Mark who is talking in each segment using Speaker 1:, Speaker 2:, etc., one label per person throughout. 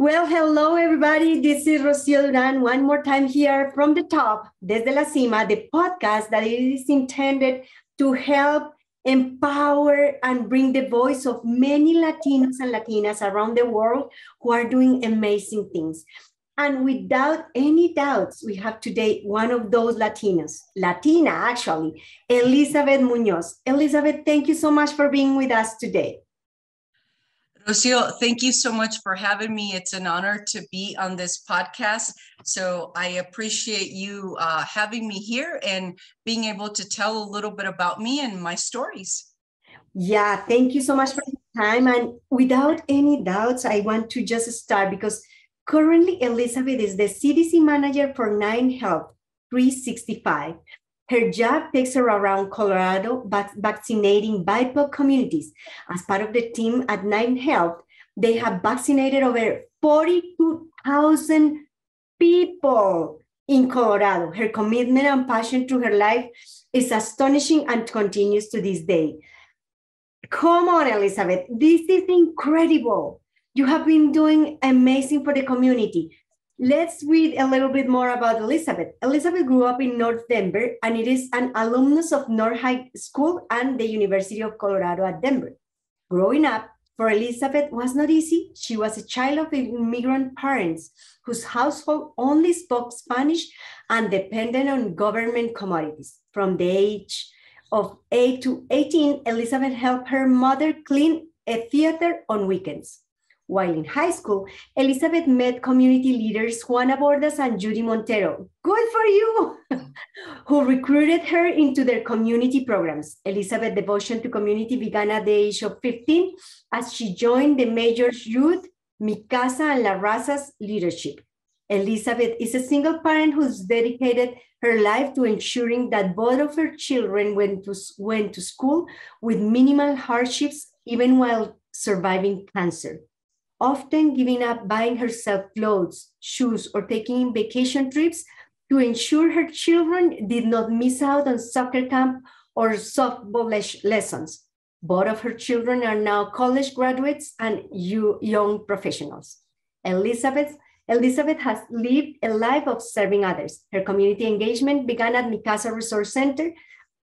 Speaker 1: Well, hello, everybody. This is Rocio Duran one more time here from the top, Desde la Cima, the podcast that is intended to help empower and bring the voice of many Latinos and Latinas around the world who are doing amazing things. And without any doubts, we have today one of those Latinas, Latina actually, Elizabeth Munoz. Elizabeth, thank you so much for being with us today.
Speaker 2: Rocio, thank you so much for having me. It's an honor to be on this podcast. So I appreciate you uh, having me here and being able to tell a little bit about me and my stories.
Speaker 1: Yeah, thank you so much for your time. And without any doubts, I want to just start because currently Elizabeth is the CDC manager for Nine Health 365. Her job takes her around Colorado, vaccinating BIPOC communities. As part of the team at Nine Health, they have vaccinated over 42,000 people in Colorado. Her commitment and passion to her life is astonishing and continues to this day. Come on, Elizabeth. This is incredible. You have been doing amazing for the community. Let's read a little bit more about Elizabeth. Elizabeth grew up in North Denver and it is an alumnus of North High School and the University of Colorado at Denver. Growing up, for Elizabeth was not easy. She was a child of immigrant parents whose household only spoke Spanish and depended on government commodities. From the age of 8 to 18, Elizabeth helped her mother clean a theater on weekends. While in high school, Elizabeth met community leaders Juana Bordas and Judy Montero. Good for you! who recruited her into their community programs. Elizabeth's devotion to community began at the age of 15 as she joined the Mayor's Youth, Mi Casa and La Raza's leadership. Elizabeth is a single parent who's dedicated her life to ensuring that both of her children went to, went to school with minimal hardships, even while surviving cancer often giving up buying herself clothes, shoes, or taking vacation trips to ensure her children did not miss out on soccer camp or softball lessons. Both of her children are now college graduates and young professionals. Elizabeth, Elizabeth has lived a life of serving others. Her community engagement began at Mi Casa Resource Center,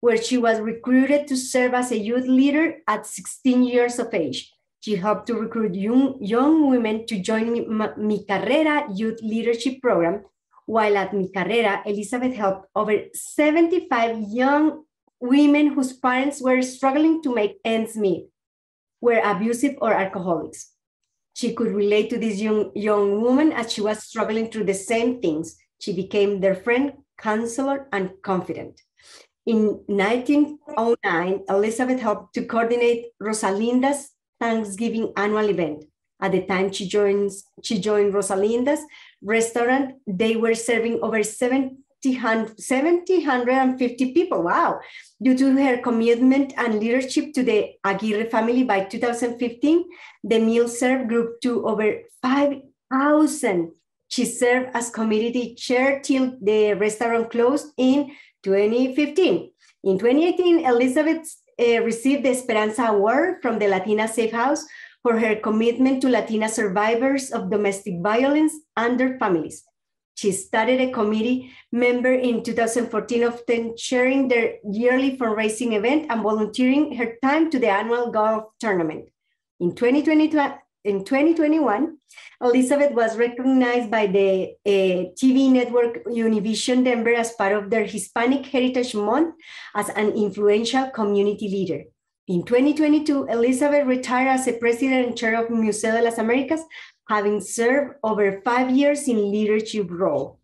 Speaker 1: where she was recruited to serve as a youth leader at 16 years of age. She helped to recruit young, young women to join Mi Carrera Youth Leadership Program. While at Mi Carrera, Elizabeth helped over 75 young women whose parents were struggling to make ends meet, were abusive or alcoholics. She could relate to this young, young woman as she was struggling through the same things. She became their friend, counselor, and confidant. In 1909, Elizabeth helped to coordinate Rosalinda's Thanksgiving annual event. At the time she joins, she joined Rosalinda's restaurant. They were serving over 70, 750 people. Wow. Due to her commitment and leadership to the Aguirre family by 2015, the meal served grew to over 5,000. She served as community chair till the restaurant closed in 2015. In 2018, Elizabeth uh, received the Esperanza Award from the Latina Safe House for her commitment to Latina survivors of domestic violence and their families. She started a committee member in 2014 of sharing their yearly fundraising event and volunteering her time to the annual golf tournament. In 2022, in 2021, Elizabeth was recognized by the uh, TV network Univision Denver as part of their Hispanic Heritage Month as an influential community leader. In 2022, Elizabeth retired as a president and chair of Museo de las Americas, having served over five years in leadership role.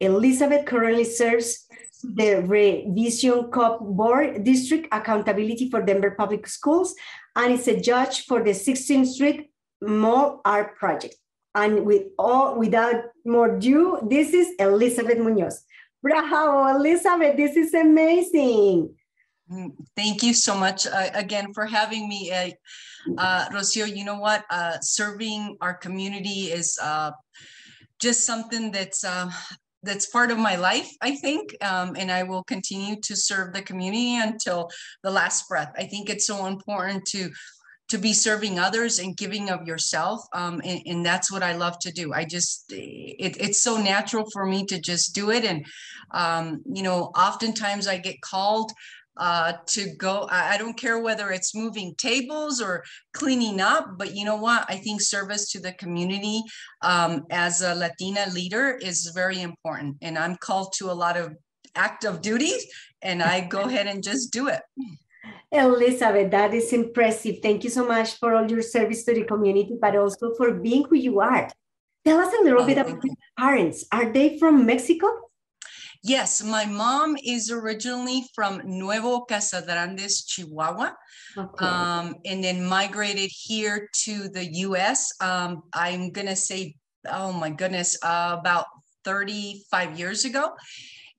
Speaker 1: Elizabeth currently serves the Revision Cup Board District Accountability for Denver Public Schools and is a judge for the 16th Street Mall Art Project. And with all, without more ado, this is Elizabeth Munoz. Bravo, Elizabeth, this is amazing.
Speaker 2: Mm, thank you so much uh, again for having me. Uh, uh, Rocio, you know what? Uh, serving our community is uh, just something that's uh, that's part of my life, I think, um, and I will continue to serve the community until the last breath. I think it's so important to to be serving others and giving of yourself um, and, and, that's what i love to do i just it, it's so natural for me to just do it and um, you know oftentimes i get called uh, to go. I, I, don't care whether it's moving tables or cleaning up, but you know what? I think service to the community um, as a Latina leader is very important. And I'm called to a lot of active duties and I go ahead and just do it.
Speaker 1: Elizabeth, that is impressive. Thank you so much for all your service to the community, but also for being who you are. Tell us a little oh, bit about your parents. Are they from Mexico?
Speaker 2: Yes, my mom is originally from Nuevo Casas Grandes, Chihuahua, okay. um, and then migrated here to the US. Um, I'm going to say, oh my goodness, uh, about 35 years ago.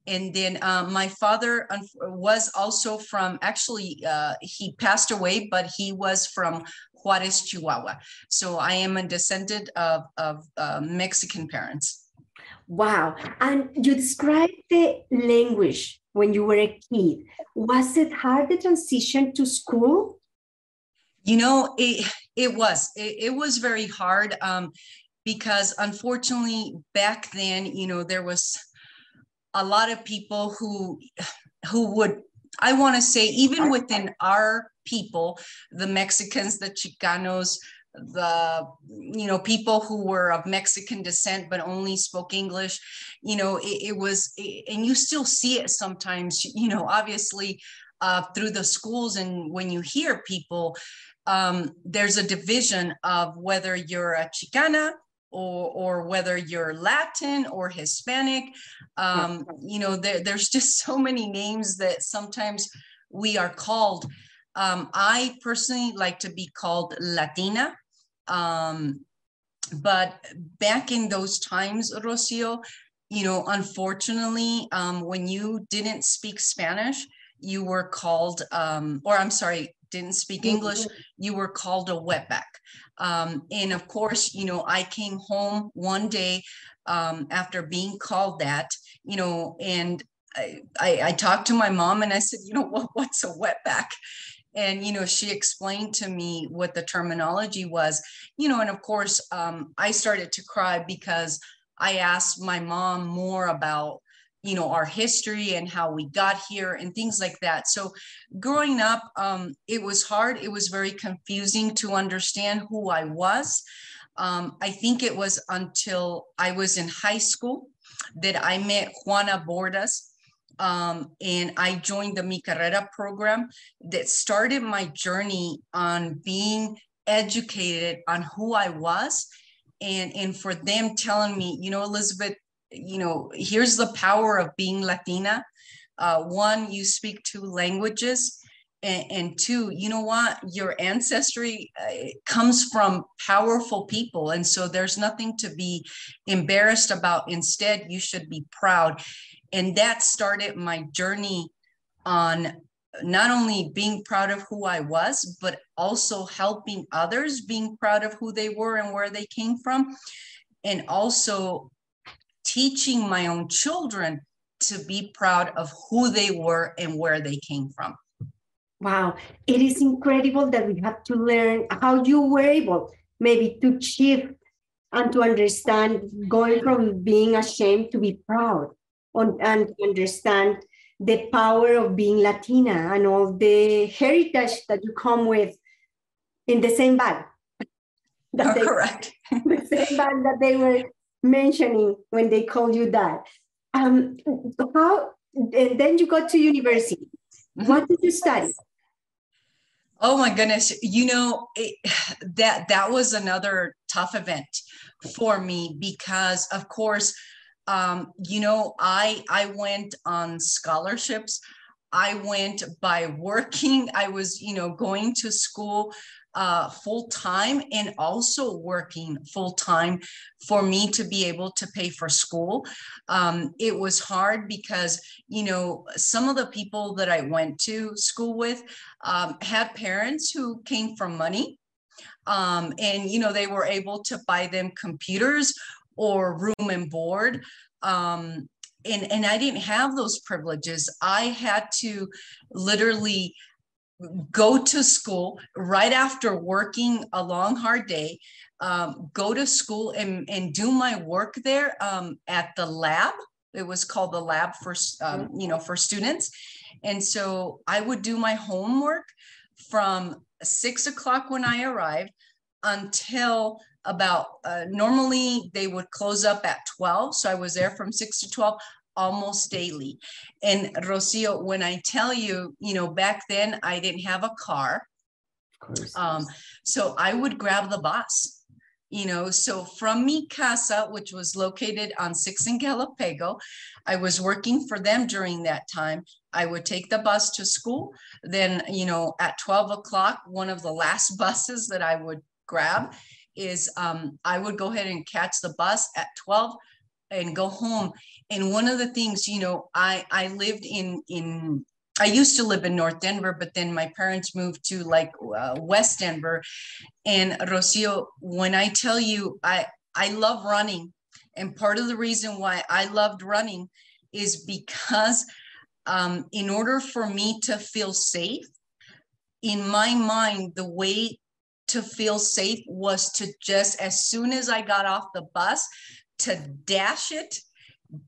Speaker 2: And then uh, my father was also from, actually, uh, he passed away, but he was from Juarez, Chihuahua. So I am a descendant of, of uh, Mexican parents.
Speaker 1: Wow. And you described the language when you were a kid. Was it hard the transition to school?
Speaker 2: You know, it it was. It, it was very hard um, because unfortunately back then, you know, there was a lot of people who who would I want to say even within our people, the Mexicans, the Chicanos, the you know people who were of mexican descent but only spoke english you know it, it was it, and you still see it sometimes you know obviously uh, through the schools and when you hear people um, there's a division of whether you're a chicana or, or whether you're Latin or Hispanic. Um, you know, there, there's just so many names that sometimes we are called. Um, I personally like to be called Latina um, but back in those times, Rocio, you know, unfortunately, um, when you didn't speak Spanish, you were called, um, or I'm sorry, didn't speak English, you were called a wetback. Um, and of course, you know, I came home one day um, after being called that, you know, and I, I, I, talked to my mom and I said, you know, what, what's a wetback? and you know she explained to me what the terminology was you know and of course um, i started to cry because i asked my mom more about you know our history and how we got here and things like that. So growing up um, it was hard. It was very confusing to understand who i was. Um, i think it was until i was in high school that i met juana bordas um, and I joined the Mi Carrera program that started my journey on being educated on who I was and, and for them telling me, you know, Elizabeth, you know, here's the power of being Latina. Uh, one, you speak two languages. And, and, two, you know what? Your ancestry uh, comes from powerful people. And so there's nothing to be embarrassed about. Instead, you should be proud and that started my journey on not only being proud of who I was, but also helping others being proud of who they were and where they came from. And also teaching my own children to be proud of who they were and where they came from.
Speaker 1: Wow, it is incredible that we have to learn how you were able maybe to shift and to understand going from being ashamed to be proud on, and understand the power of being Latina and all the heritage that you come with in the same bag.
Speaker 2: That they, correct.
Speaker 1: the same bag that they were mentioning when they called you that. Um, how and then you got to university. Mm-hmm. What did you study?
Speaker 2: Oh my goodness! You know it, that that was another tough event for me because, of course, um, you know, I I went on scholarships. I went by working. I was, you know, going to school uh, full time and also working full time for me to be able to pay for school. Um, it was hard because, you know, some of the people that I went to school with um, had parents who came from money. Um, and, you know, they were able to buy them computers or room and board. Um, and, and I didn't have those privileges. I had to literally go to school right after working a long, hard day, um, go to school and, and do my work there um, at the lab. It was called the lab for, um, you know, for students. And so I would do my homework from six o'clock when I arrived until about uh, normally they would close up at 12 so i was there from 6 to 12 almost daily. And rocio when i tell you you know back then i didn't have a car um, so i would grab the bus you know so from mi casa which was located on 6 in Galapago i was working for them during that time. I would take the bus to school. Then you know at 12 o'clock one of the last buses that i would grab is um, I would go ahead and catch the bus at 12 and go home. And one of the things, you know, I I lived in in I used to live in North Denver, but then my parents moved to like uh, West Denver. And Rocio, when I tell you, I I love running, and part of the reason why I loved running is because um, in order for me to feel safe, in my mind, the way to feel safe was to just, as soon as I got off the bus, to dash it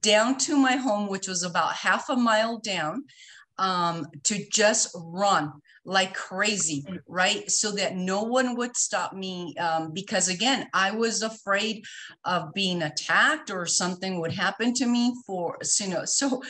Speaker 2: down to my home, which was about half a mile down, um, to just run like crazy, right? So that no one would stop me. Um, because again, I was afraid of being attacked or something would happen to me for, you know, so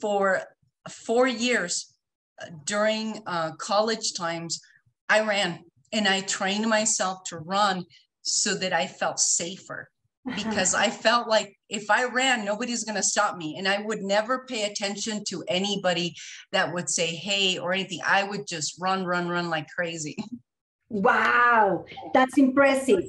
Speaker 2: for four years uh, during uh, college times, I ran and I trained myself to run so that I felt safer Uh-huh. because I felt like if I ran, nobody's going to stop me. And I would never pay attention to anybody that would say, hey, or anything. I would just run, run, run like crazy.
Speaker 1: Wow, that's impressive.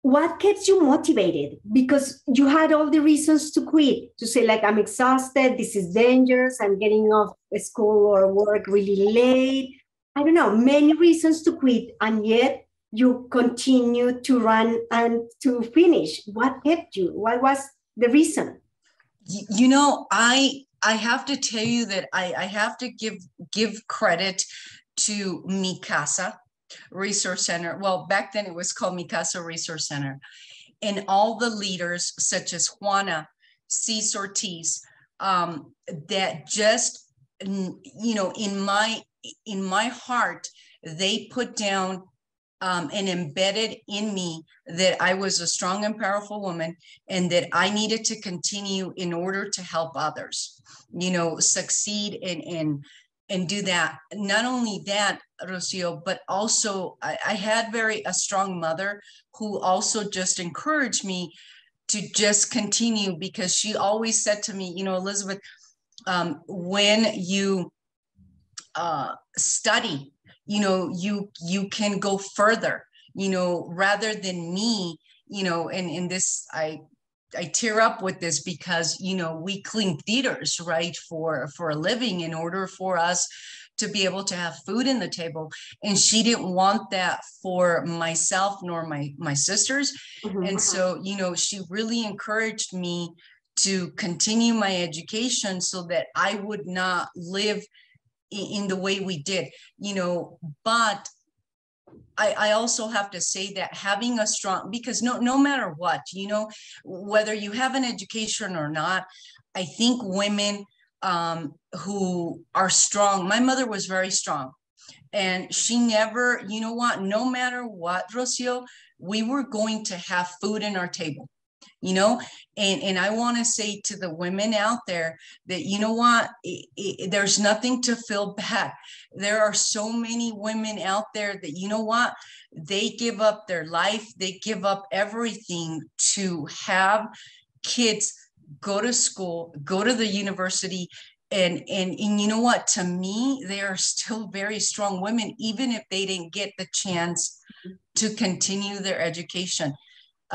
Speaker 1: What keeps you motivated? Because you had all the reasons to quit, to say, like, I'm exhausted, this is dangerous, I'm getting off school or work really late. I don't know, many reasons to quit, and yet you continue to run and to finish. What kept you? What was the reason?
Speaker 2: You know, I I have to tell you that I, I have to give give credit to Mi Casa Resource Center. Well, back then it was called Mi Casa Resource Center. And all the leaders, such as Juana C. Ortiz, um, that just, you know, in my in my heart, they put down um, and embedded in me that I was a strong and powerful woman and that I needed to continue in order to help others, you know, succeed and, and, and do that. Not only that, Rocio, but also I, I had very a strong mother who also just encouraged me to just continue because she always said to me, you know, Elizabeth, um, when you uh, study you know you you can go further you know rather than me you know and in this i I tear up with this because you know we clean theaters right for for a living in order for us to be able to have food in the table and she didn't want that for myself nor my my sisters mm-hmm. and so you know she really encouraged me to continue my education so that I would not live in, the way we did, you know, but I, I also have to say that having a strong because no no matter what you know whether you have an education or not i think women um, who are strong my mother was very strong. And she never you know what no matter what rocio we were going to have food in our table you know? And and i want to say to the women out there that you know what? It, it, there's nothing to feel bad. There are so many women out there that you know what? They give up their life. They give up everything to have kids go to school go to the university and, and and you know what? To me they are still very strong women even if they didn't get the chance mm-hmm. to continue their education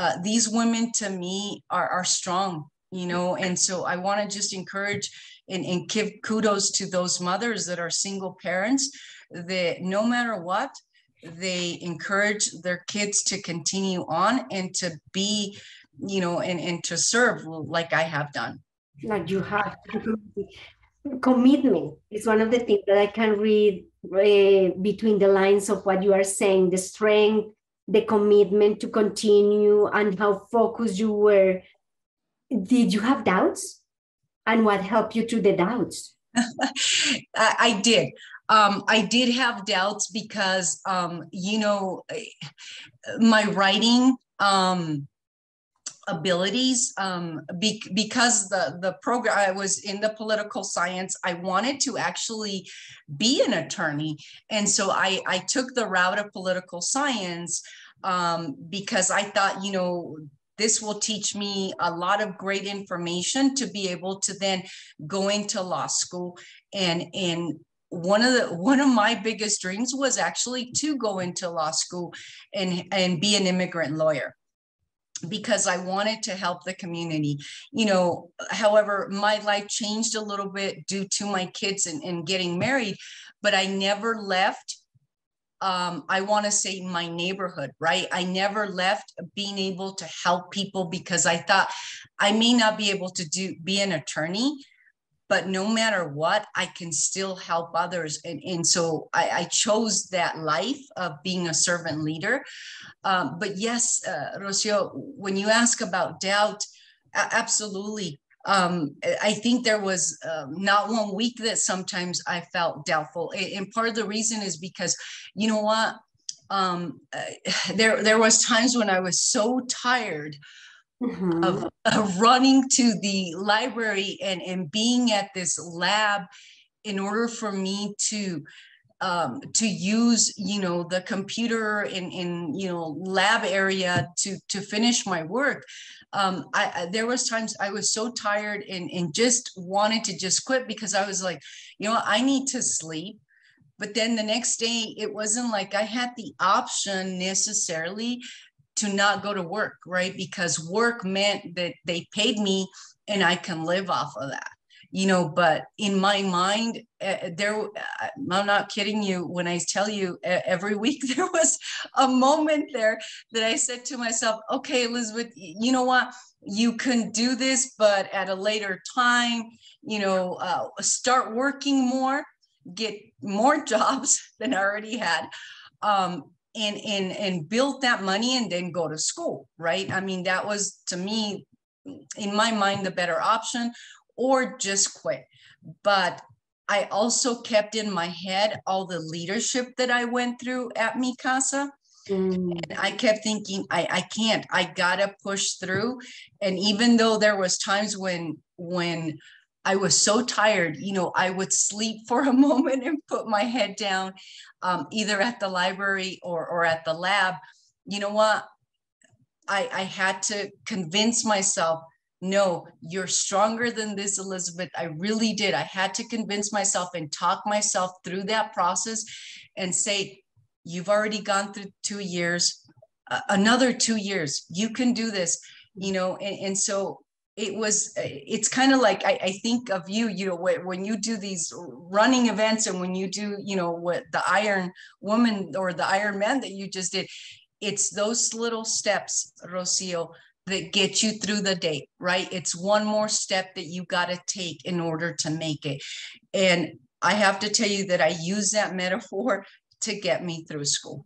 Speaker 2: uh, these women to me are, are strong, you know, and so I want to just encourage and, and give kudos to those mothers that are single parents that no matter what, they encourage their kids to continue on and to be, you know, and, and to serve like I have done.
Speaker 1: Like you have. commitment is one of the things that I can read uh, between the lines of what you are saying the strength, the commitment to continue, and how focused you were. Did you have doubts? And what helped you through the doubts?
Speaker 2: I did. Um, I did have doubts because, um, you know, my writing um, abilities um, be, because the the program I was in the political science I wanted to actually be an attorney. And so I I took the route of political science um, because I thought you know this will teach me a lot of great information to be able to then go into law school. And and one of the one of my biggest dreams was actually to go into law school and and be an immigrant lawyer because I wanted to help the community. You know, however, my life changed a little bit due to my kids and, and getting married, but I never left. Um, I want to say my neighborhood, right? I never left being able to help people because I thought I may not be able to do be an attorney, but no matter what, I can still help others. And, and so I, I chose that life of being a servant leader. Um, but yes, uh, Rocio, when you ask about doubt, absolutely. Um, I think there was uh, not one week that sometimes I felt doubtful. And part of the reason is because, you know what? Um, uh, there, there was times when I was so tired mm-hmm. of, of running to the library and, and being at this lab in order for me to um, to use you know the computer in in you know lab area to to finish my work um, I, I, there was times I was so tired and and just wanted to just quit because I was like you know I need to sleep but then the next day it wasn't like I had the option necessarily to not go to work, right? Because work meant that they paid me and I can live off of that, you know. But in my mind, uh, there, I'm not kidding you when I tell you uh, every week there was a moment there that I said to myself, okay, Elizabeth, you know what? You can do this, but at a later time, you know, uh, start working more, get more jobs than I already had. Um, and and and build that money and then go to school right? I mean that was to me in my mind the better option or just quit. But i also kept in my head all the leadership that i went through at mi casa mm. and i kept thinking i i can't. I gotta push through. And even though there was times when when I was so tired, you know, I would sleep for a moment and put my head down, um, either at the library or, or at the lab. You know what? I, I had to convince myself, no, you're stronger than this, Elizabeth. I really did. I had to convince myself and talk myself through that process and say, you've already gone through two years, uh, another two years, you can do this, you know, and, and so it was uh, it's kind of like I, I, think of you you know when you do these running events and when you do you know what the iron woman or the iron man that you just did it's those little steps rocio that get you through the day right? It's one more step that you got to take in order to make it. And i have to tell you that i use that metaphor to get me through school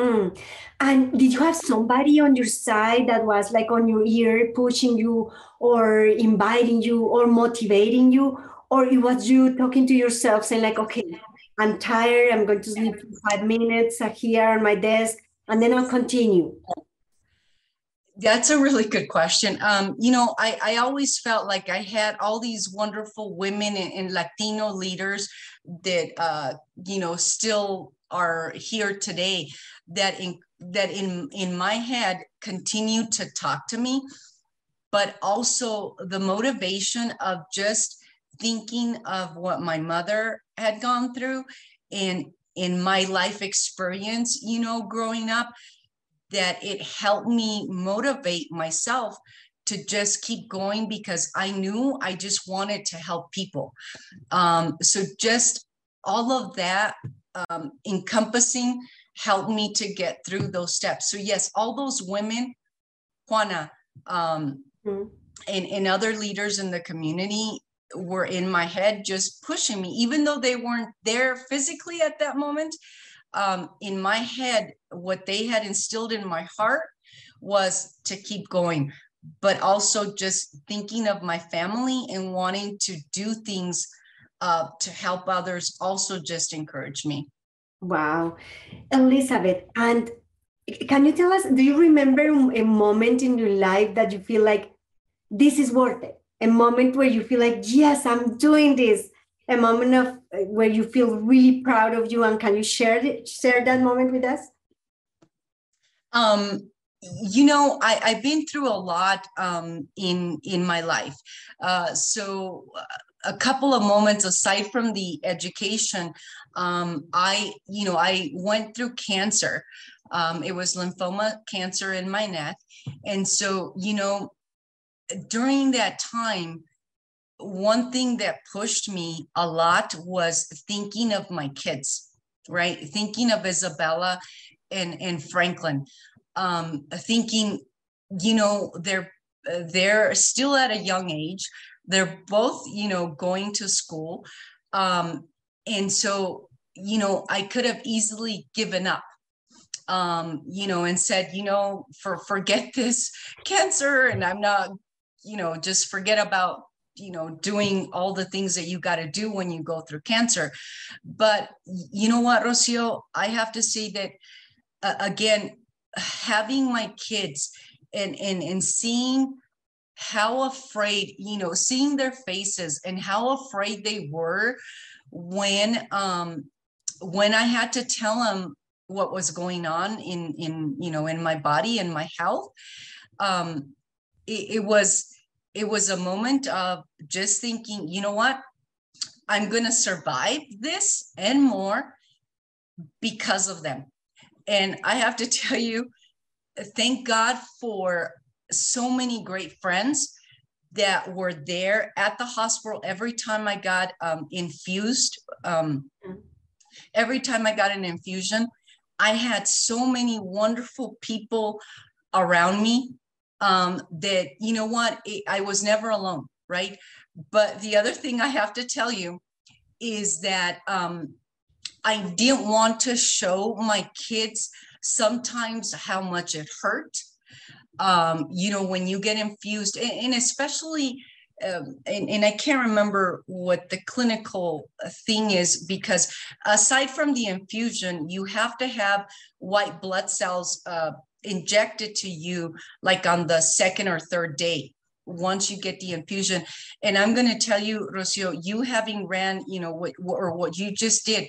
Speaker 1: Mm. And did you have somebody on your side that was like on your ear pushing you or inviting you or motivating you? Or it was you talking to yourself saying, like, okay, I'm tired, I'm going to sleep for five minutes here on my desk, and then I'll continue?
Speaker 2: That's a really good question. Um, you know, I, I always felt like I had all these wonderful women and, and Latino leaders that, uh, you know, still are here today that in that in in my head continue to talk to me but also the motivation of just thinking of what my mother had gone through and in my life experience you know growing up that it helped me motivate myself to just keep going because I knew I just wanted to help people. Um, so just all of that um, encompassing helped me to get through those steps. So yes, all those women, Juana, um, mm-hmm. and, and other leaders in the community were in my head just pushing me even though they weren't there physically at that moment um, in my head what they had instilled in my heart was to keep going but also just thinking of my family and wanting to do things uh, to help others also just encouraged me.
Speaker 1: Wow. Elizabeth and can you tell us do you remember a moment in your life that you feel like this is worth it a moment where you feel like yes i'm doing this. A moment of uh, where you feel really proud of you and can you share share that moment with us?
Speaker 2: Um you know I, i've been through a lot um in in my life. Uh so uh, a couple of moments aside from the education um i you know i went through cancer um it was lymphoma cancer in my neck and so you know during that time, one thing that pushed me a lot was thinking of my kids, right? Thinking of Isabella and, and Franklin, um, thinking, you know, they're they're still at a young age. They're both, you know, going to school. Um, and so, you know, I could have easily given up um, you know, and said, you know, for forget this cancer, and I'm not you know just forget about you know doing all the things that you got to do when you go through cancer but you know what rocio i have to say that uh, again having my kids and and and seeing how afraid you know seeing their faces and how afraid they were when um when i had to tell them what was going on in in you know in my body and my health um it, it was it was a moment of just thinking, you know what? I'm going to survive this and more because of them. And I have to tell you, thank God for so many great friends that were there at the hospital every time I got um, infused. Um, every time I got an infusion, I had so many wonderful people around me um, that, you know what, it, I was never alone, right? But the other thing I have to tell you is that um, I didn't want to show my kids sometimes how much it hurt. Um, you know, when you get infused, and, and especially, um, and, and, I can't remember what the clinical thing is because aside from the infusion, you have to have white blood cells uh, injected to you like on the second or third day once you get the infusion. And i'm going to tell you rocio you having ran you know what or what you just did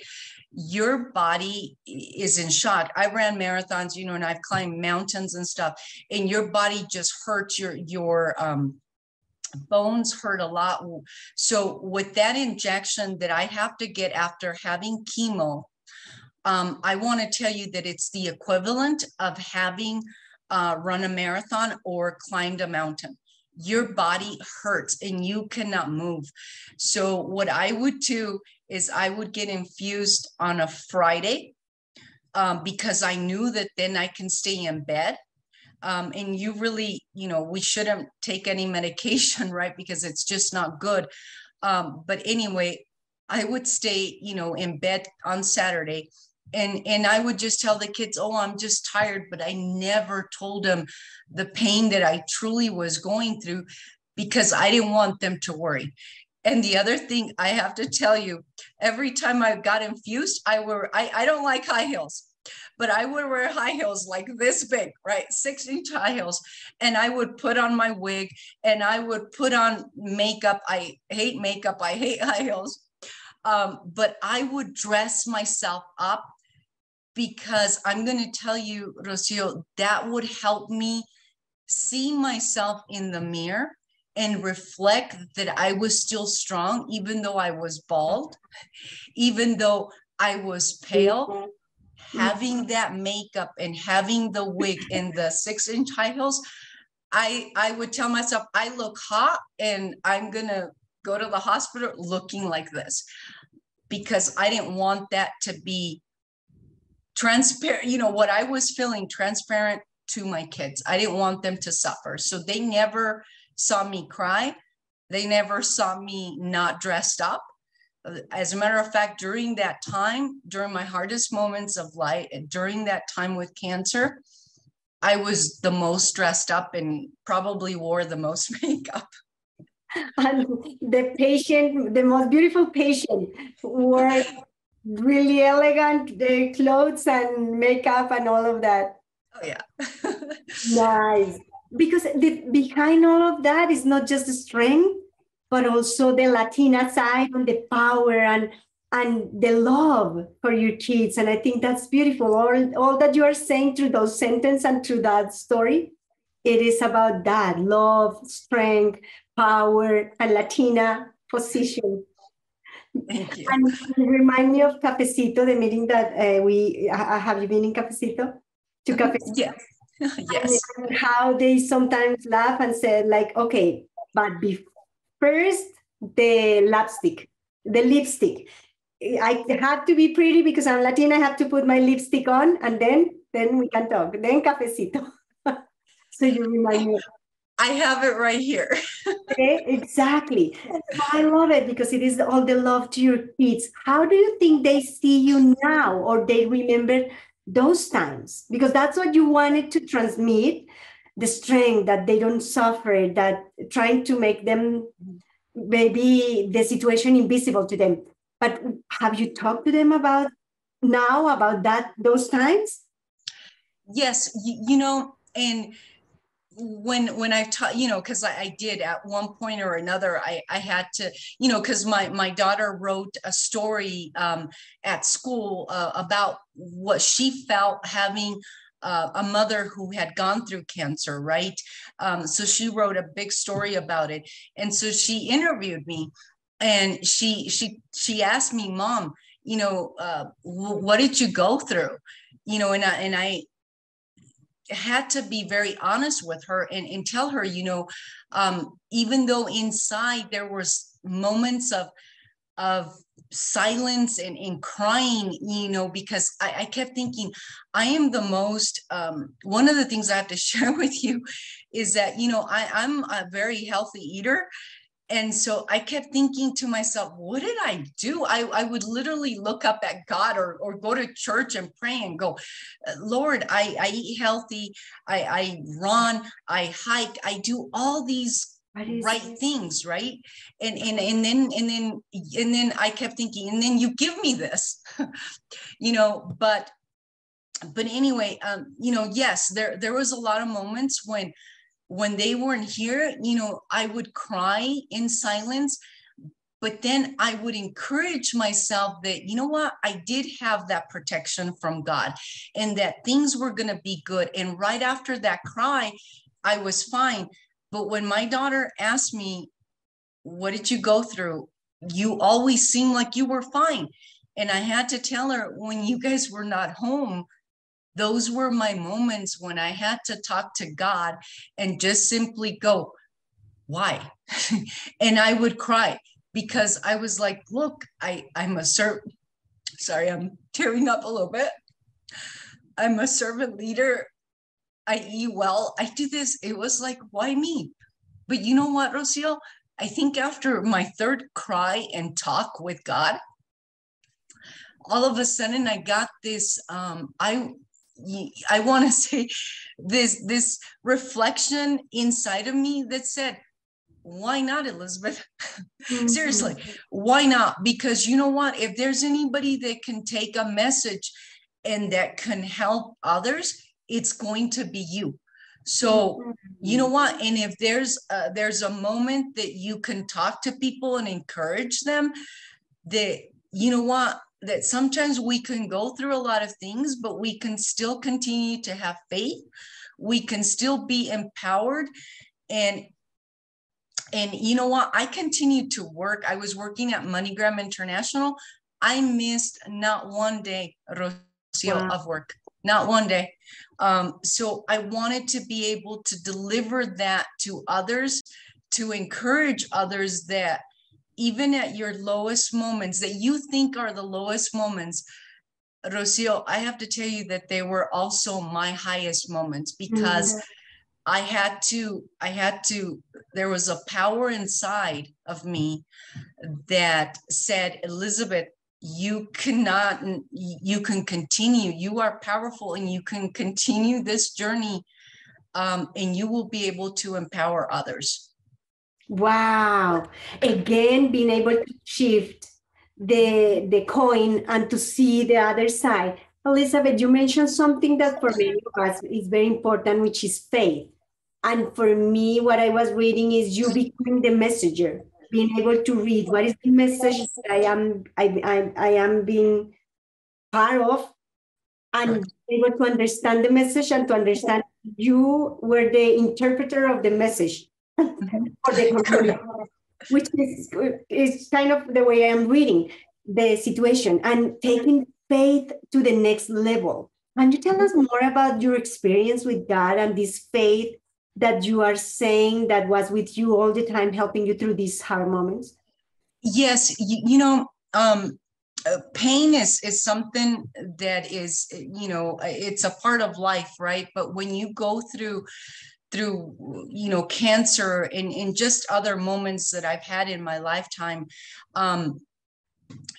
Speaker 2: your body is in shock i ran marathons you know and i've climbed mountains and stuff and your body just hurts your your um bones hurt a lot so with that injection that i have to get after having chemo um, I want to tell you that it's the equivalent of having uh, run a marathon or climbed a mountain. Your body hurts and you cannot move. So, what I would do is I would get infused on a Friday um, because I knew that then I can stay in bed. Um, and you really, you know, we shouldn't take any medication, right? Because it's just not good. Um, but anyway, I would stay, you know, in bed on Saturday and and i would just tell the kids oh i'm just tired but i never told them the pain that i truly was going through because i didn't want them to worry and the other thing i have to tell you every time i got infused i were i, I don't like high heels but I would wear high heels like this big, right? Six inch high heels. And I would put on my wig and I would put on makeup. I hate makeup. I hate high heels. Um, but I would dress myself up because I'm going to tell you, Rocio, that would help me see myself in the mirror and reflect that I was still strong, even though I was bald, even though I was pale. Mm-hmm. Having that makeup and having the wig and the six inch high heels, I I would tell myself I look hot and I'm gonna go to the hospital looking like this because I didn't want that to be transparent, you know, what I was feeling transparent to my kids. I didn't want them to suffer. So they never saw me cry. They never saw me not dressed up. As a matter of fact, during that time, during my hardest moments of life, during that time with cancer, I was the most dressed up and probably wore the most makeup.
Speaker 1: And the patient, the most beautiful patient, wore really elegant the clothes and makeup and all of that.
Speaker 2: Oh yeah.
Speaker 1: nice. Because the, behind all of that is not just the strength, but also the Latina side and the power and and the love for your kids. And I think that's beautiful. All, all that you are saying through those sentences and through that story, it is about that love, strength, power, and Latina position.
Speaker 2: Thank you.
Speaker 1: And remind me of Cafecito, the meeting that uh, we uh, have you been in Cafecito? To Cafecito?
Speaker 2: Yes. yes.
Speaker 1: And how they sometimes laugh and say, like, okay, but be first the lipstick, the lipstick. I have to be pretty because I'm Latina. I have to put my lipstick on, and then then we can talk. Then cafecito. so you remind me.
Speaker 2: I have it right here.
Speaker 1: okay, exactly. I love it because it is all the love to your kids. How do you think they see you now, or they remember those times? Because that's what you wanted to transmit the strength that they don't suffer, that trying to make them maybe the situation invisible to them but have you talked to them about now about that those times?
Speaker 2: Yes, you, you know, and when when I've taught, you know, because I, I, did at one point or another, I I had to, you know, because my my daughter wrote a story um, at school uh, about what she felt having uh, a mother who had gone through cancer, right? Um, so she wrote a big story about it, and so she interviewed me, and she she she asked me mom you know uh, what did you go through you know and I, and I had to be very honest with her and, and tell her you know um, even though inside there was moments of of silence and, and crying you know because I, I kept thinking i am the most um, one of the things i have to share with you is that you know I, i'm a very healthy eater and so I kept thinking to myself, what did I do? I, I would literally look up at God or, or go to church and pray and go, Lord, I, I eat healthy, I, I run, I hike, I do all these right things, right? And and and then and then and then I kept thinking, and then you give me this, you know, but but anyway, um, you know, yes, there there was a lot of moments when when they weren't here, you know, I would cry in silence. But then I would encourage myself that, you know what, I did have that protection from God and that things were going to be good. And right after that cry, I was fine. But when my daughter asked me, What did you go through? You always seemed like you were fine. And I had to tell her, When you guys were not home, those were my moments when I had to talk to God and just simply go, why? and I would cry because I was like, look, I, I'm a servant. Sorry, I'm tearing up a little bit. I'm a servant leader. I eat well. I do this. It was like, why me? But you know what, Rocio? I think after my third cry and talk with God, all of a sudden I got this um, I I want to say this this reflection inside of me that said, why not, Elizabeth? Mm-hmm. Seriously, why not? Because you know what? If there's anybody that can take a message and that can help others, it's going to be you. So mm-hmm. you know what? And if there's a, there's a moment that you can talk to people and encourage them, that you know what that sometimes we can go through a lot of things, but we can still continue to have faith. We can still be empowered. And and you know what? I continued to work. I was working at MoneyGram International. I missed not one day, Rocio, wow. of work, not one day. Um, so I wanted to be able to deliver that to others, to encourage others that even at your lowest moments that you think are the lowest moments, Rocio, I have to tell you that they were also my highest moments because mm-hmm. I had to, I had to, there was a power inside of me that said, Elizabeth, you cannot, you can continue. You are powerful and you can continue this journey um, and you will be able to empower others.
Speaker 1: Wow. Again, being able to shift the, the coin and to see the other side. Elizabeth, you mentioned something that for many of us is very important, which is faith. And for me, what I was reading is you becoming the messenger, being able to read what is the message that I am I, I, I am being part of, and able to understand the message and to understand you were the interpreter of the message for the which is, is kind of the way I am reading the situation and taking faith to the next level. Can you tell us more about your experience with God and this faith that you are saying that was with you all the time, helping you through these hard moments?
Speaker 2: Yes, you, you know, um, uh, pain is is something that is, you know, it's a part of life, right? But when you go through through you know cancer and, and just other moments that i've had in my lifetime um,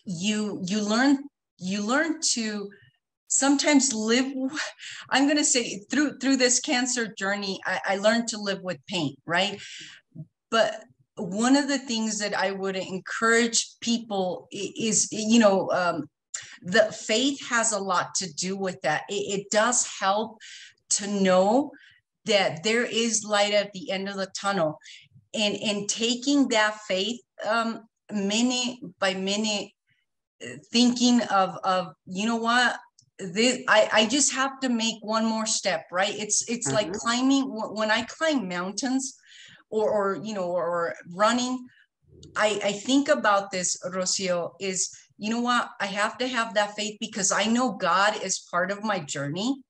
Speaker 2: you you learn you learn to sometimes live i'm going to say through through this cancer journey I, I learned to live with pain right? But one of the things that i would encourage people is you know um, the faith has a lot to do with that. It, it does help to know that there is light at the end of the tunnel. And and taking that faith um minute by minute uh, thinking of of you know what? This I, I just have to make one more step right? It's it's mm-hmm. like climbing when i climb mountains or or you know or running i i think about this rocio is you know what? I have to have that faith because i know god is part of my journey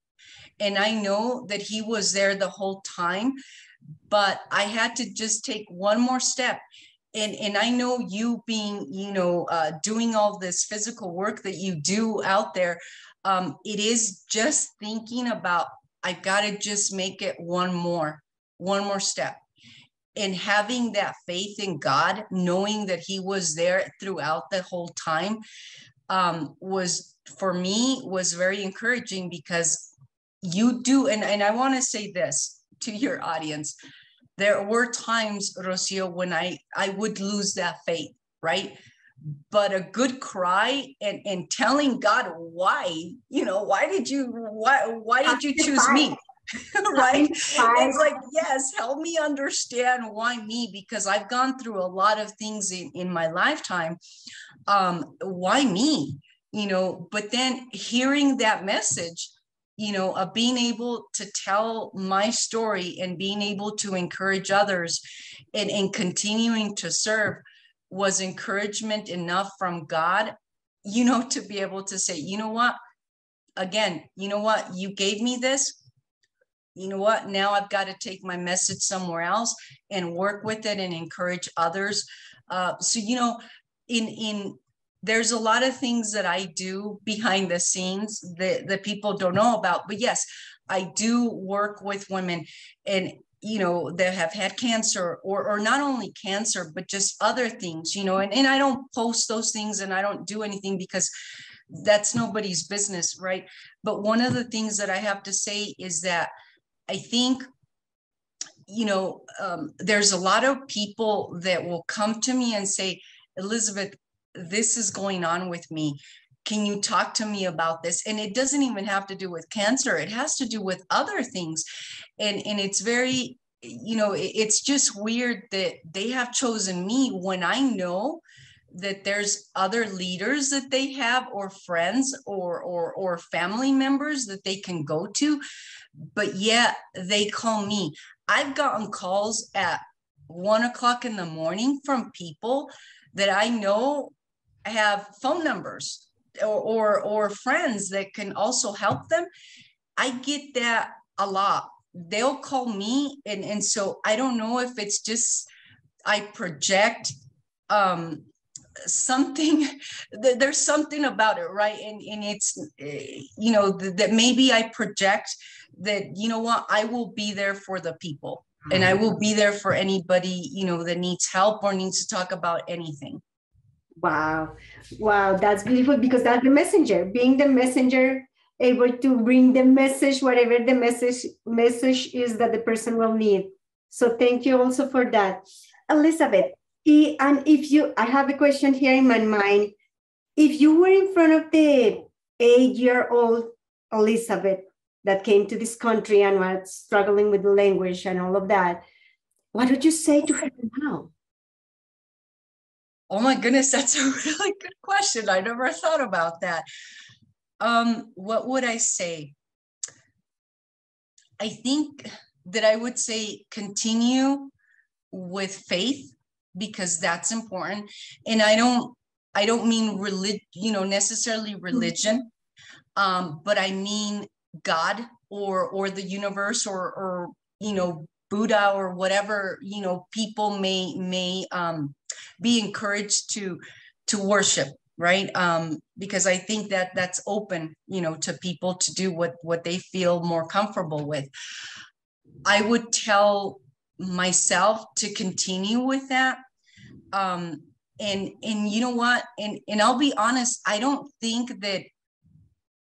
Speaker 2: and i know that he was there the whole time but i had to just take one more step and and i know you being you know uh, doing all this physical work that you do out there um, it is just thinking about I got to just make it one more, one more step. And having that faith in God, knowing that He was there throughout the whole time, um, was for me was very encouraging because you do, and, and I want to say this to your audience. There were times, Rocio, when I I would lose that faith, right? but a good cry and, and telling God why, you know, why did you why why did you choose me? right? It's like, yes, help me understand why me, because I've gone through a lot of things in, in my lifetime. Um, why me? You know, but then hearing that message, you know, of being able to tell my story and being able to encourage others and, and continuing to serve was encouragement enough from God, you know, to be able to say, you know what? Again, you know what? You gave me this. You know what? Now I've got to take my message somewhere else and work with it and encourage others. Uh, so, you know, in, in, there's a lot of things that I do behind the scenes that, that people don't know about. But yes, I do work with women and you know that have had cancer or or not only cancer but just other things you know and, and i don't post those things and i don't do anything because that's nobody's business right but one of the things that i have to say is that i think you know um, there's a lot of people that will come to me and say elizabeth this is going on with me. Can you talk to me about this? And it doesn't even have to do with cancer. It has to do with other things. And and it's very you know it's just weird that they have chosen me when i know that there's other leaders that they have or friends or or or family members that they can go to. But yet they call me. I've gotten calls at one o'clock in the morning from people that i know have phone numbers or, or, or friends that can also help them. I get that a lot. They'll call me, and, and so I don't know if it's just I project um, something there's something about it right and and it's you know that maybe i project that you know what i will be there for the people and i will be there for anybody you know that needs help or needs to talk about anything
Speaker 1: wow. Wow that's beautiful because that's the messenger. Being the messenger able to bring the message whatever the message message is that the person will need. So thank you also for that. Elizabeth and if you i have a question here in my mind. If you were in front of the eight year old elizabeth that came to this country and was struggling with the language and all of that, what would you say to her now?
Speaker 2: Oh my goodness, that's a really good question. I never thought about that. Um, what would I say? I think that I would say continue with faith because that's important. And I don't I don't mean religion, you know, necessarily religion, um, but I mean God or or the universe or or you know Buddha or whatever you know people may may um, be encouraged to to worship right? Um, because i think that that's open you know to people to do what what they feel more comfortable with. I would tell myself to continue with that. Um, and and you know what? And and i'll be honest i don't think that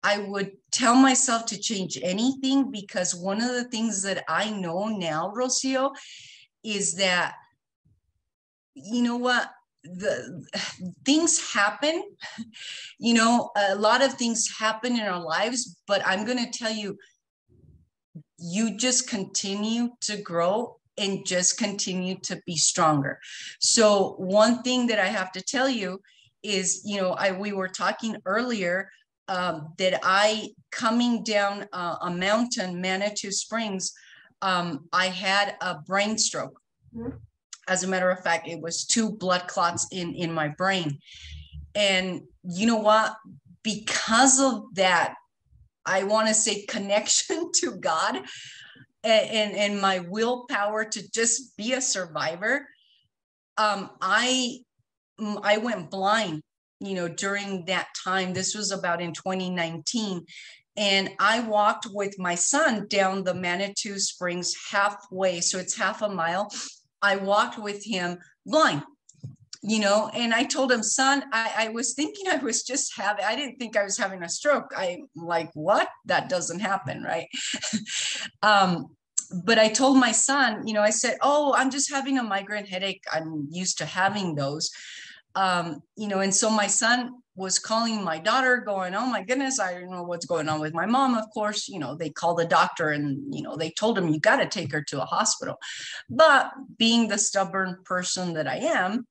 Speaker 2: I would tell myself to change anything because one of the things that I know now, Rocio, is that, you know what? the things happen you know a lot of things happen in our lives but i'm going to tell you you just continue to grow and just continue to be stronger so one thing that i have to tell you is you know i we were talking earlier um, that I, coming down uh, a mountain, Manitou Springs, um, I had a brain stroke. Mm-hmm. As a matter of fact, it was two blood clots in, in my brain. And you know what? Because of that, I want to say connection to God and, and, and, my willpower to just be a survivor, um, I I went blind you know, during that time, this was about in 2019. And I walked with my son down the Manitou Springs halfway. So it's half a mile. I walked with him blind, you know, and I told him, son, I, I was thinking I was just having, I didn't think I was having a stroke. I'm like, what? That doesn't happen, right? um, but I told my son, you know, I said, oh, I'm just having a migraine headache. I'm used to having those um, you know, and so my son was calling my daughter, going, "Oh my goodness, I don't know what's going on with my mom." Of course, you know, they called the doctor, and you know, they told him, "You got to take her to a hospital." But being the stubborn person that I am,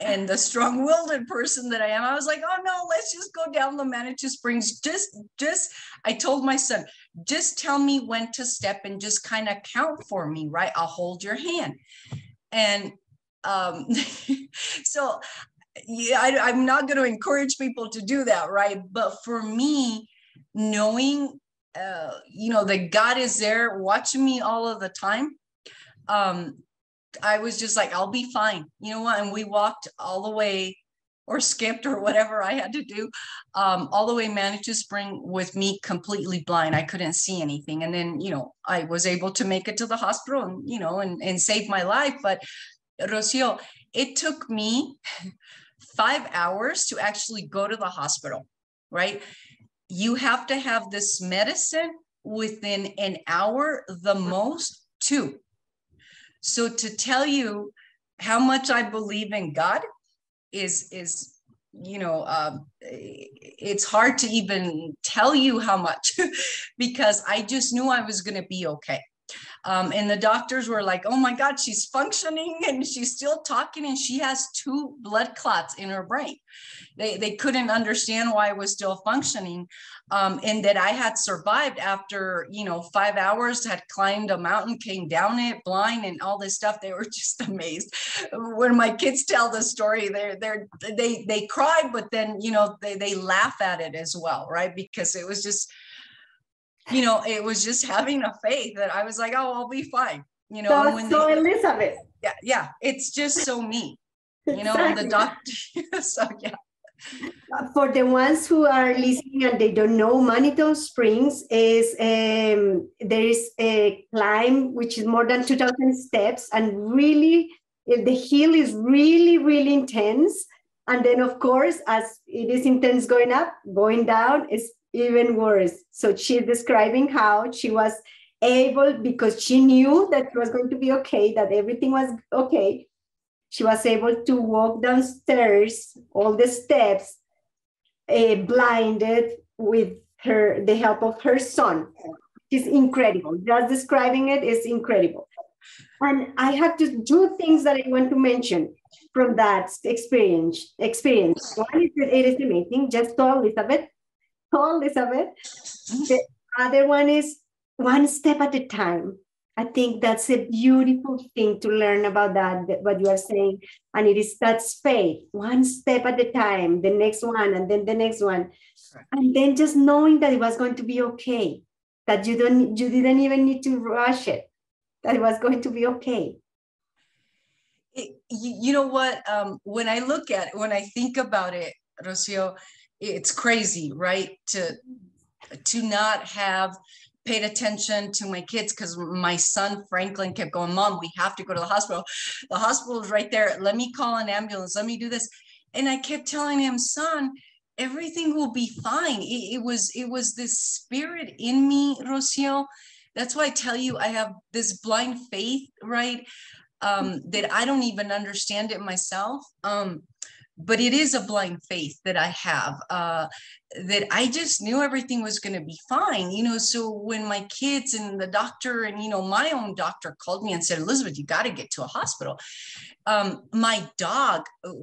Speaker 2: and the strong-willed person that I am, I was like, "Oh no, let's just go down the Manitou Springs." Just, just, I told my son, "Just tell me when to step and just kind of count for me, right? I'll hold your hand." And um, so yeah, I, I'm not going to encourage people to do that, right? But for me, knowing, uh, you know, that God is there watching me all of the time, um, I was just like, I'll be fine. You know what? And we walked all the way or skipped or whatever I had to do, um, all the way Manitou Spring with me completely blind. I couldn't see anything. And then, you know, I was able to make it to the hospital and, you know, and, and save my life. But Rocio, it took me five hours to actually go to the hospital, right? You have to have this medicine within an hour, the most two. So to tell you how much I believe in God is is you know um, it's hard to even tell you how much because I just knew I was going to be okay. Um, and the doctors were like, oh my God, she's functioning and she's still talking and she has two blood clots in her brain. They, they couldn't understand why I was still functioning um, and that I had survived after, you know, five hours, had climbed a mountain, came down it blind and all this stuff. They were just amazed. When my kids tell the story, they're, they're, they, they cried, but then, you know, they, they laugh at it as well, right? Because it was just, you know, it was just having a faith that I was like, oh, I'll be fine. You know,
Speaker 1: That's when so they, Elizabeth.
Speaker 2: Yeah, yeah. It's just so me. You know, exactly. the doctor. so yeah.
Speaker 1: For the ones who are listening and they don't know, Manitou Springs is um, there is a climb which is more than 2,000 steps, and really the hill is really really intense. And then of course, as it is intense going up, going down is even worse. So she's describing how she was able because she knew that it was going to be okay, that everything was okay she was able to walk downstairs all the steps uh, blinded with her the help of her son. It's incredible. Just describing it is incredible. And i have to do things that i want to mention from that experience experience. One is that it is amazing. Just told elizabeth told elizabeth the other one is one step at a time I think that's a beautiful thing to learn about that, what you are saying. And it is that faith, one step at a time, the next one, and then the next one. Right. And then just knowing that it was going to be okay, that you don't you didn't even need to rush it, that it was going to be okay.
Speaker 2: It, you, you know what? Um, when I look at it, when I think about it, Rocio, it's crazy, right? To to not have paid attention to my kids because my son Franklin kept going, Mom, we have to go to the hospital. The hospital is right there. Let me call an ambulance. Let me do this. And I kept telling him, son, everything will be fine. It, it was it was this spirit in me, Rocio. That's why I tell you I have this blind faith, right? Um, that I don't even understand it myself. Um, but it is a blind faith that I have uh, that I just knew everything was going to be fine, you know. So when my kids and the doctor and you know my own doctor called me and said, Elizabeth, you got to get to a hospital. Um, my dog,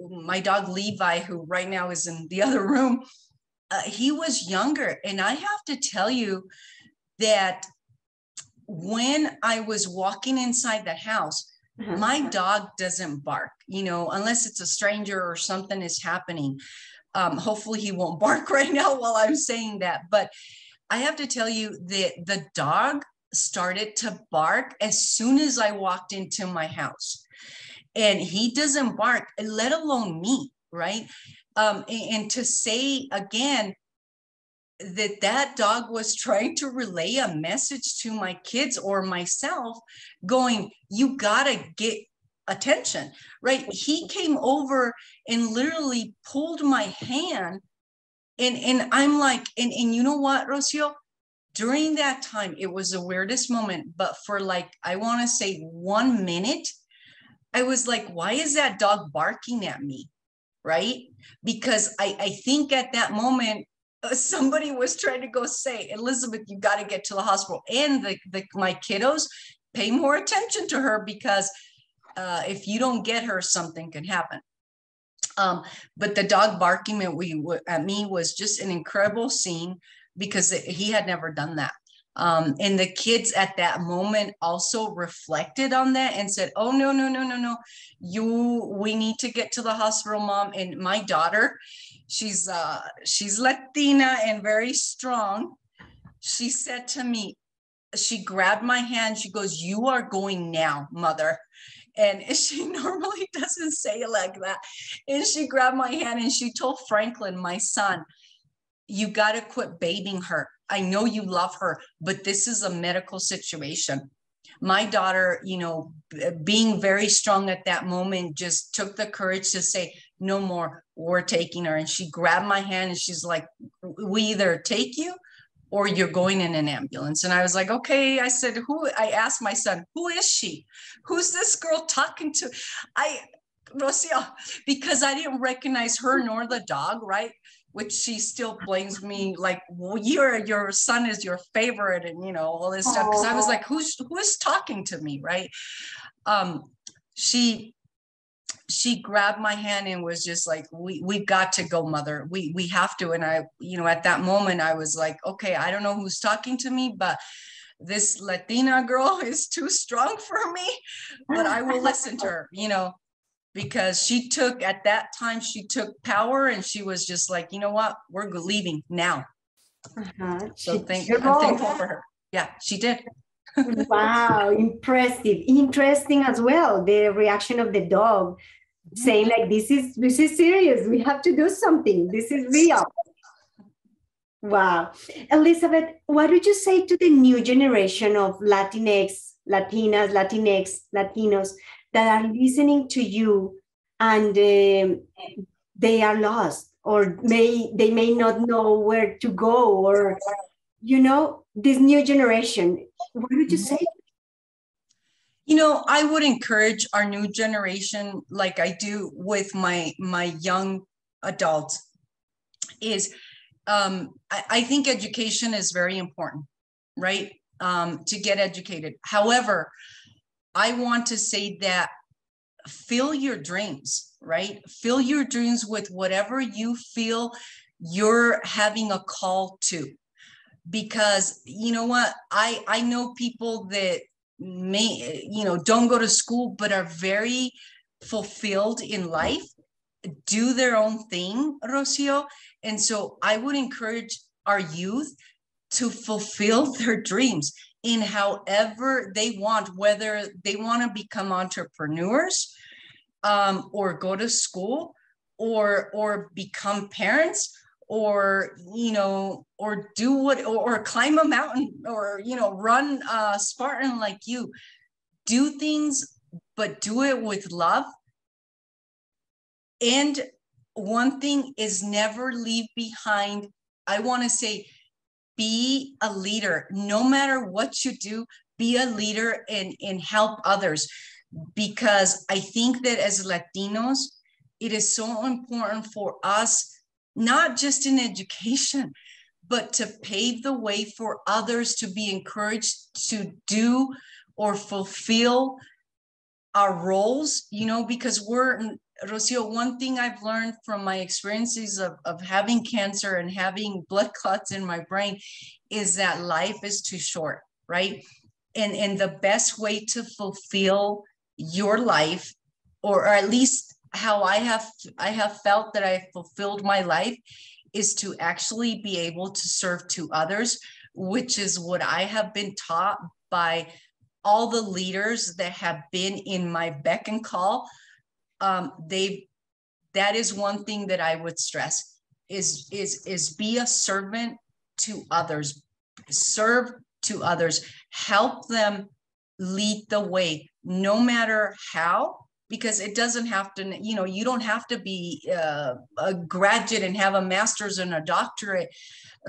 Speaker 2: my dog Levi, who right now is in the other room, uh, he was younger, and I have to tell you that when I was walking inside the house, My dog doesn't bark, you know, unless it's a stranger or something is happening. Um, hopefully, he won't bark right now while I'm saying that. But I have to tell you that the dog started to bark as soon as I walked into my house. And he doesn't bark, let alone me, right? Um, and, and to say again, that that dog was trying to relay a message to my kids or myself going you got to get attention right? He came over and literally pulled my hand and and i'm like and and you know what rocio? During that time it was the weirdest moment but for like i want to say one minute i was like why is that dog barking at me? Right? Because i i think at that moment somebody was trying to go say, Elizabeth, you got to get to the hospital. And the, the, my kiddos pay more attention to her because uh, if you don't get her, something can happen. Um, but the dog barking at, we, at me was just an incredible scene because he had never done that. Um, and the kids at that moment also reflected on that and said, "Oh no, no, no, no, no! You, we need to get to the hospital, mom." And my daughter, she's uh, she's Latina and very strong. She said to me, she grabbed my hand. She goes, "You are going now, mother." And she normally doesn't say it like that. And she grabbed my hand and she told Franklin, my son, you got to quit babying her. I know you love her, but this is a medical situation. My daughter, you know, being very strong at that moment, just took the courage to say, no more, we're taking her. And she grabbed my hand and she's like, we either take you or you're going in an ambulance. And I was like, okay. I said, who? I asked my son, who is she? Who's this girl talking to? I, Rocio, because I didn't recognize her nor the dog, right? Which she still blames me like well, your your son is your favorite and you know all this stuff because i was like who's who's talking to me? Right? Um she she grabbed my hand and was just like we we've got to go mother. We we have to. And i you know at that moment i was like okay i don't know who's talking to me but this latina girl is too strong for me but i will listen to her you know because she took at that time she took power and she was just like you know what? We're leaving now. Uh-huh. so thank, i'm thankful for her. Yeah she did.
Speaker 1: Wow impressive. Interesting as well the reaction of the dog saying like this is this is serious. We have to do something. This is real. Wow. Elizabeth what would you say to the new generation of latinx latinas latinx latinos that are listening to you and um, they are lost or may they may not know where to go or you know this new generation. What would you say?
Speaker 2: You know i would encourage our new generation like i do with my my young adults is um, I, I, think education is very important right? Um, to get educated. However i want to say that fill your dreams right? Fill your dreams with whatever you feel you're having a call to. Because you know what? I i know people that may you know don't go to school but are very fulfilled in life do their own thing rocio. And so i would encourage our youth to fulfill their dreams in however they want whether they want to become entrepreneurs um, or go to school or or become parents or you know or do what or, or climb a mountain or you know run a spartan like you. Do things but do it with love. And one thing is never leave behind i want to say be a leader. No matter what you do be a leader and and help others. Because i think that as latinos it is so important for us not just in education, but to pave the way for others to be encouraged to do or fulfill our roles, you know, because we're, Rocio, one thing I've learned from my experiences of, of having cancer and having blood clots in my brain is that life is too short, right? And, and the best way to fulfill your life, or, or at least how I have I have felt that I fulfilled my life is to actually be able to serve to others, which is what I have been taught by all the leaders that have been in my beck and call. Um, they that is one thing that I would stress is is is be a servant to others, serve to others, help them lead the way, no matter how because it doesn't have to you know you don't have to be uh, a graduate and have a master's and a doctorate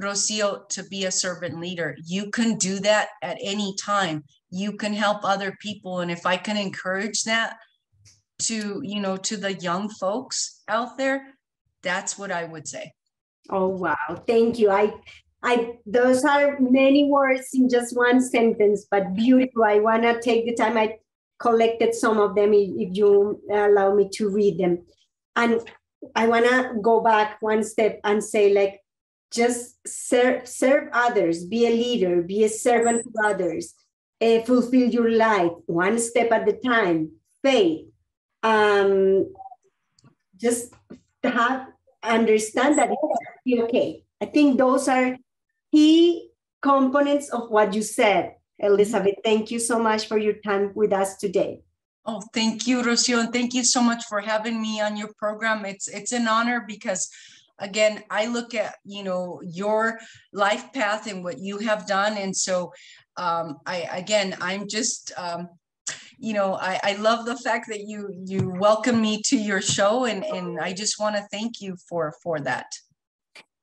Speaker 2: rocio to be a servant leader. You can do that at any time. You can help other people and if i can encourage that to you know to the young folks out there that's what i would say
Speaker 1: oh wow thank you i I those are many words in just one sentence, but beautiful. I want to take the time. I collected some of them if you allow me to read them. And I want to go back one step and say, like, just serve, serve others, be a leader, be a servant to others, uh, fulfill your life one step at a time, faith. Um, just have understand that it's okay. I think those are key components of what you said Elizabeth, thank you so much for your time with us today.
Speaker 2: Oh, thank you, Rocio, and thank you so much for having me on your program. It's it's an honor because again, I look at you know your life path and what you have done, and so um, I again, I'm just um, you know I, I love the fact that you you welcome me to your show, and and I just want to thank you for for that.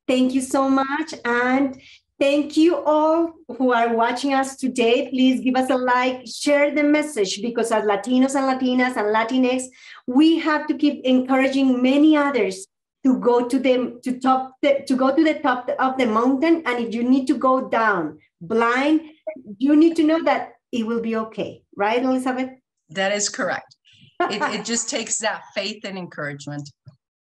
Speaker 1: Thank you so much, and Thank you all who are watching us today. Please give us a like, share the message because as Latinos and Latinas and Latinx, we have to keep encouraging many others to go to the to top the, to go to the top of the mountain. And if you need to go down blind, you need to know that it will be okay, right, Elizabeth?
Speaker 2: That is correct. it, it just takes that faith and encouragement.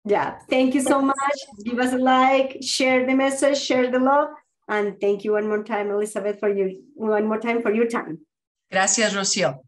Speaker 1: Yeah. Thank you so much. Give us a like, share the message, share the love and thank you one more time, Elizabeth, for your one more time for your time.
Speaker 2: Gracias, Rocio.